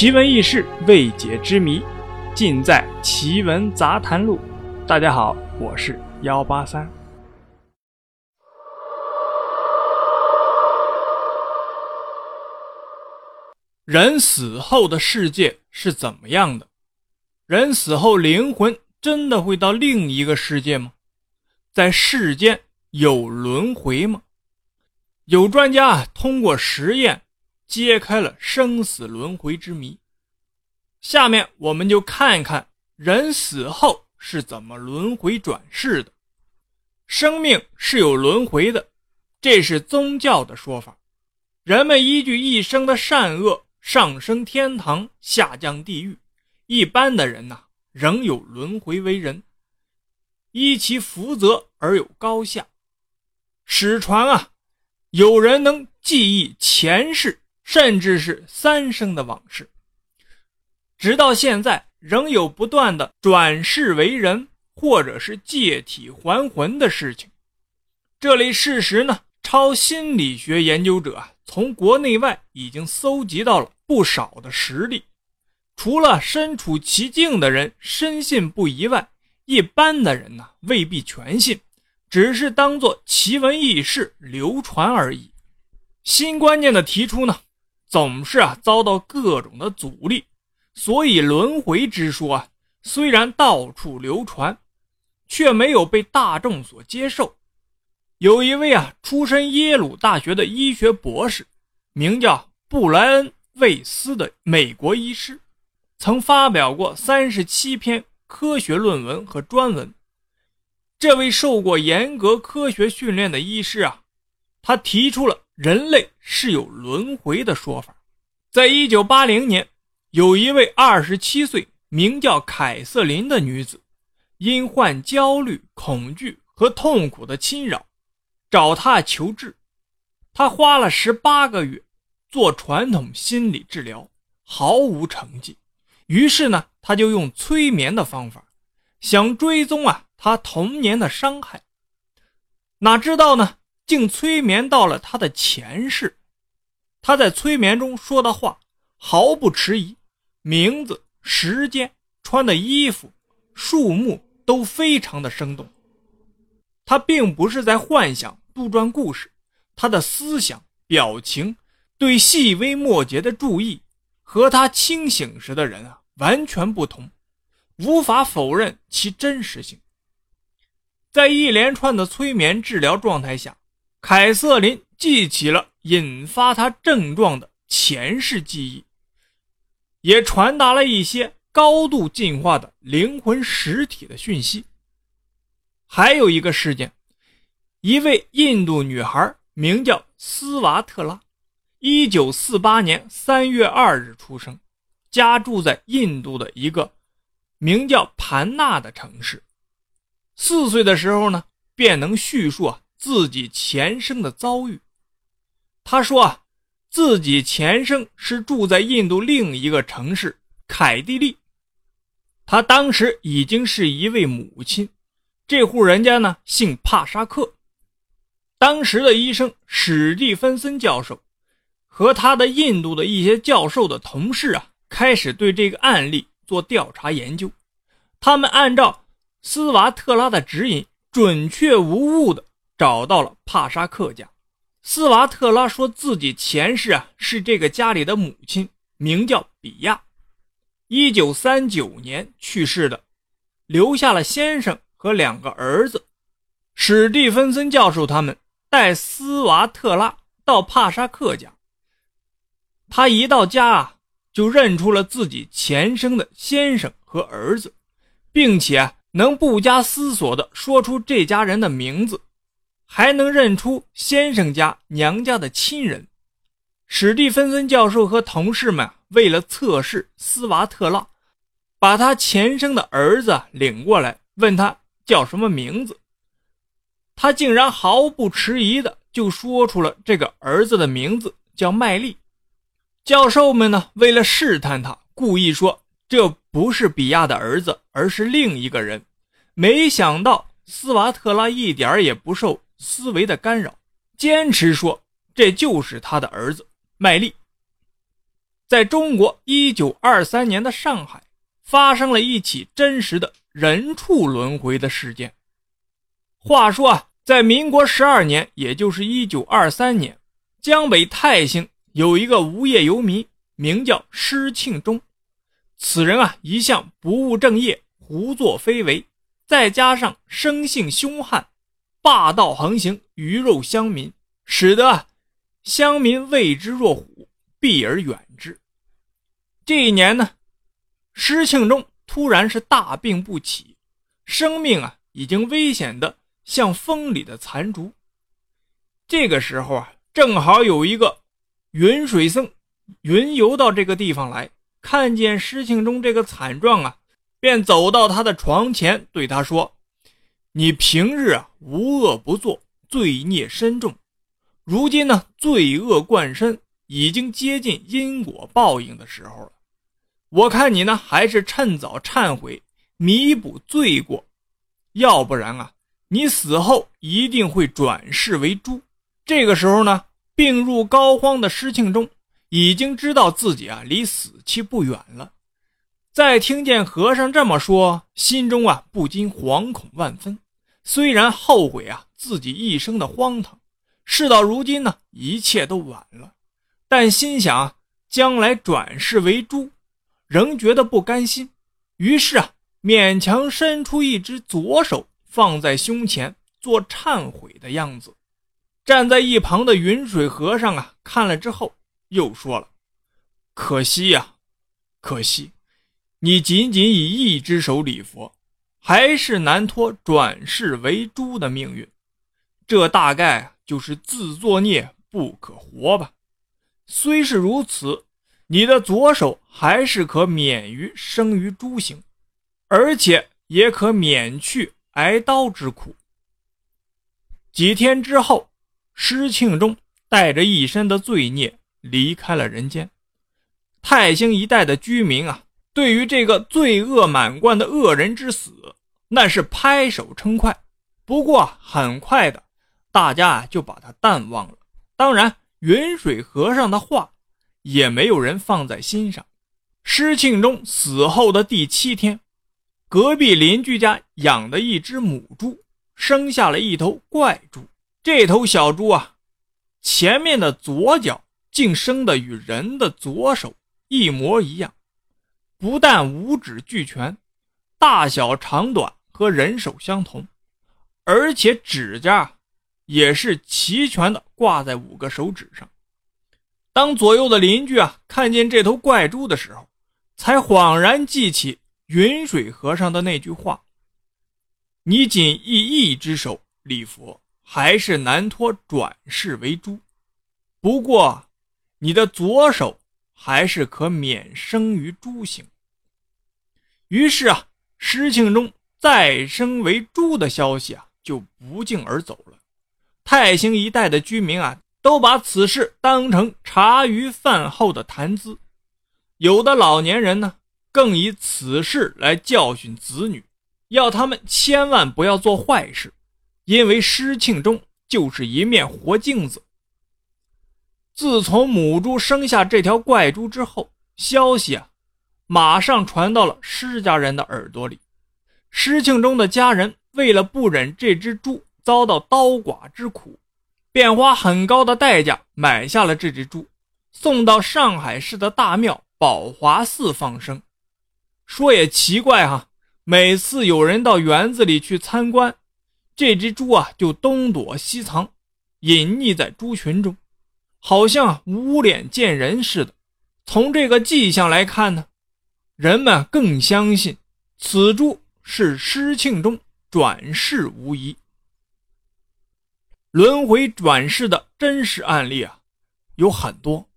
奇闻异事、未解之谜，尽在《奇闻杂谈录》。大家好，我是幺八三。人死后的世界是怎么样的？人死后灵魂真的会到另一个世界吗？在世间有轮回吗？有专家通过实验。揭开了生死轮回之谜。下面我们就看一看人死后是怎么轮回转世的。生命是有轮回的，这是宗教的说法。人们依据一生的善恶上升天堂，下降地狱。一般的人呐，仍有轮回为人，依其福泽而有高下。史传啊，有人能记忆前世。甚至是三生的往事，直到现在仍有不断的转世为人，或者是借体还魂的事情。这类事实呢，超心理学研究者，从国内外已经搜集到了不少的实例。除了身处其境的人深信不疑外，一般的人呢未必全信，只是当做奇闻异事流传而已。新观念的提出呢？总是啊遭到各种的阻力，所以轮回之说啊虽然到处流传，却没有被大众所接受。有一位啊出身耶鲁大学的医学博士，名叫布莱恩·魏斯的美国医师，曾发表过三十七篇科学论文和专文。这位受过严格科学训练的医师啊，他提出了。人类是有轮回的说法。在一九八零年，有一位二十七岁、名叫凯瑟琳的女子，因患焦虑、恐惧和痛苦的侵扰，找他求治。他花了十八个月做传统心理治疗，毫无成绩。于是呢，他就用催眠的方法，想追踪啊他童年的伤害。哪知道呢？竟催眠到了他的前世，他在催眠中说的话毫不迟疑，名字、时间、穿的衣服、树木都非常的生动。他并不是在幻想杜撰故事，他的思想、表情、对细微末节的注意，和他清醒时的人啊完全不同，无法否认其真实性。在一连串的催眠治疗状态下。凯瑟琳记起了引发他症状的前世记忆，也传达了一些高度进化的灵魂实体的讯息。还有一个事件，一位印度女孩名叫斯瓦特拉，一九四八年三月二日出生，家住在印度的一个名叫盘纳的城市。四岁的时候呢，便能叙述啊。自己前生的遭遇，他说啊，自己前生是住在印度另一个城市凯蒂利，他当时已经是一位母亲，这户人家呢姓帕沙克，当时的医生史蒂芬森教授和他的印度的一些教授的同事啊，开始对这个案例做调查研究，他们按照斯瓦特拉的指引，准确无误的。找到了帕沙克家，斯瓦特拉说自己前世啊是这个家里的母亲，名叫比亚，一九三九年去世的，留下了先生和两个儿子。史蒂芬森教授他们带斯瓦特拉到帕沙克家，他一到家啊就认出了自己前生的先生和儿子，并且能不加思索地说出这家人的名字。还能认出先生家娘家的亲人，史蒂芬森教授和同事们为了测试斯瓦特拉，把他前生的儿子领过来，问他叫什么名字。他竟然毫不迟疑的就说出了这个儿子的名字，叫麦利。教授们呢，为了试探他，故意说这不是比亚的儿子，而是另一个人。没想到斯瓦特拉一点也不受。思维的干扰，坚持说这就是他的儿子麦利。在中国一九二三年的上海，发生了一起真实的人畜轮回的事件。话说啊，在民国十二年，也就是一九二三年，江北泰兴有一个无业游民，名叫施庆忠。此人啊，一向不务正业，胡作非为，再加上生性凶悍，霸道横行，鱼肉乡民，使得乡民畏之若虎，避而远之。这一年呢，施庆忠突然是大病不起，生命啊，已经危险的。像风里的残烛。这个时候啊，正好有一个云水僧云游到这个地方来，看见施庆忠这个惨状啊，便走到他的床前，对他说：“你平日啊无恶不作，罪孽深重，如今呢罪恶贯身，已经接近因果报应的时候了。我看你呢，还是趁早忏悔，弥补罪过，要不然啊。”你死后一定会转世为猪。这个时候呢，病入膏肓的施庆忠已经知道自己啊离死期不远了。在听见和尚这么说，心中啊不禁惶恐万分。虽然后悔啊自己一生的荒唐，事到如今呢一切都晚了，但心想将来转世为猪，仍觉得不甘心。于是啊勉强伸出一只左手。放在胸前做忏悔的样子，站在一旁的云水和尚啊，看了之后又说了：“可惜呀，可惜，你仅仅以一只手礼佛，还是难脱转世为猪的命运。这大概就是自作孽不可活吧。虽是如此，你的左手还是可免于生于猪形，而且也可免去。”挨刀之苦。几天之后，施庆忠带着一身的罪孽离开了人间。泰兴一带的居民啊，对于这个罪恶满贯的恶人之死，那是拍手称快。不过很快的，大家就把他淡忘了。当然，云水和尚的话也没有人放在心上。施庆忠死后的第七天。隔壁邻居家养的一只母猪生下了一头怪猪。这头小猪啊，前面的左脚竟生的与人的左手一模一样，不但五指俱全，大小长短和人手相同，而且指甲也是齐全的挂在五个手指上。当左右的邻居啊看见这头怪猪的时候，才恍然记起。云水和尚的那句话：“你仅以一只手礼佛，还是难脱转世为猪。不过，你的左手还是可免生于猪形。”于是啊，施庆忠再生为猪的消息啊，就不胫而走了。泰兴一带的居民啊，都把此事当成茶余饭后的谈资，有的老年人呢。更以此事来教训子女，要他们千万不要做坏事，因为施庆忠就是一面活镜子。自从母猪生下这条怪猪之后，消息啊，马上传到了施家人的耳朵里。施庆忠的家人为了不忍这只猪遭到刀剐之苦，便花很高的代价买下了这只猪，送到上海市的大庙宝华寺放生。说也奇怪哈，每次有人到园子里去参观，这只猪啊就东躲西藏，隐匿在猪群中，好像无脸见人似的。从这个迹象来看呢，人们更相信此猪是施庆忠转世无疑。轮回转世的真实案例啊有很多，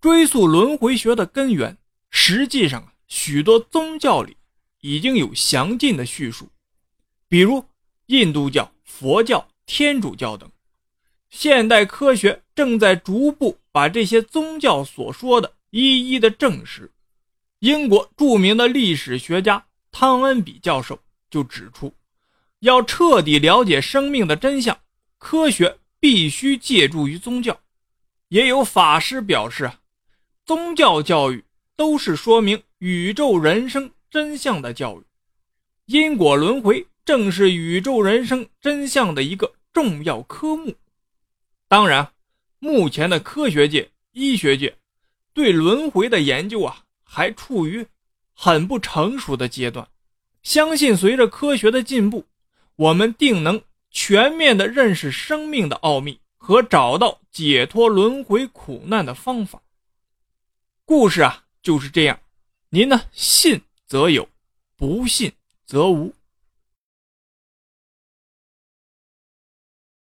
追溯轮回学的根源，实际上啊。许多宗教里已经有详尽的叙述，比如印度教、佛教、天主教等。现代科学正在逐步把这些宗教所说的一一的证实。英国著名的历史学家汤恩比教授就指出，要彻底了解生命的真相，科学必须借助于宗教。也有法师表示啊。宗教教育都是说明宇宙人生真相的教育，因果轮回正是宇宙人生真相的一个重要科目。当然，目前的科学界、医学界对轮回的研究啊，还处于很不成熟的阶段。相信随着科学的进步，我们定能全面的认识生命的奥秘和找到解脱轮回苦难的方法。故事啊就是这样，您呢信则有，不信则无。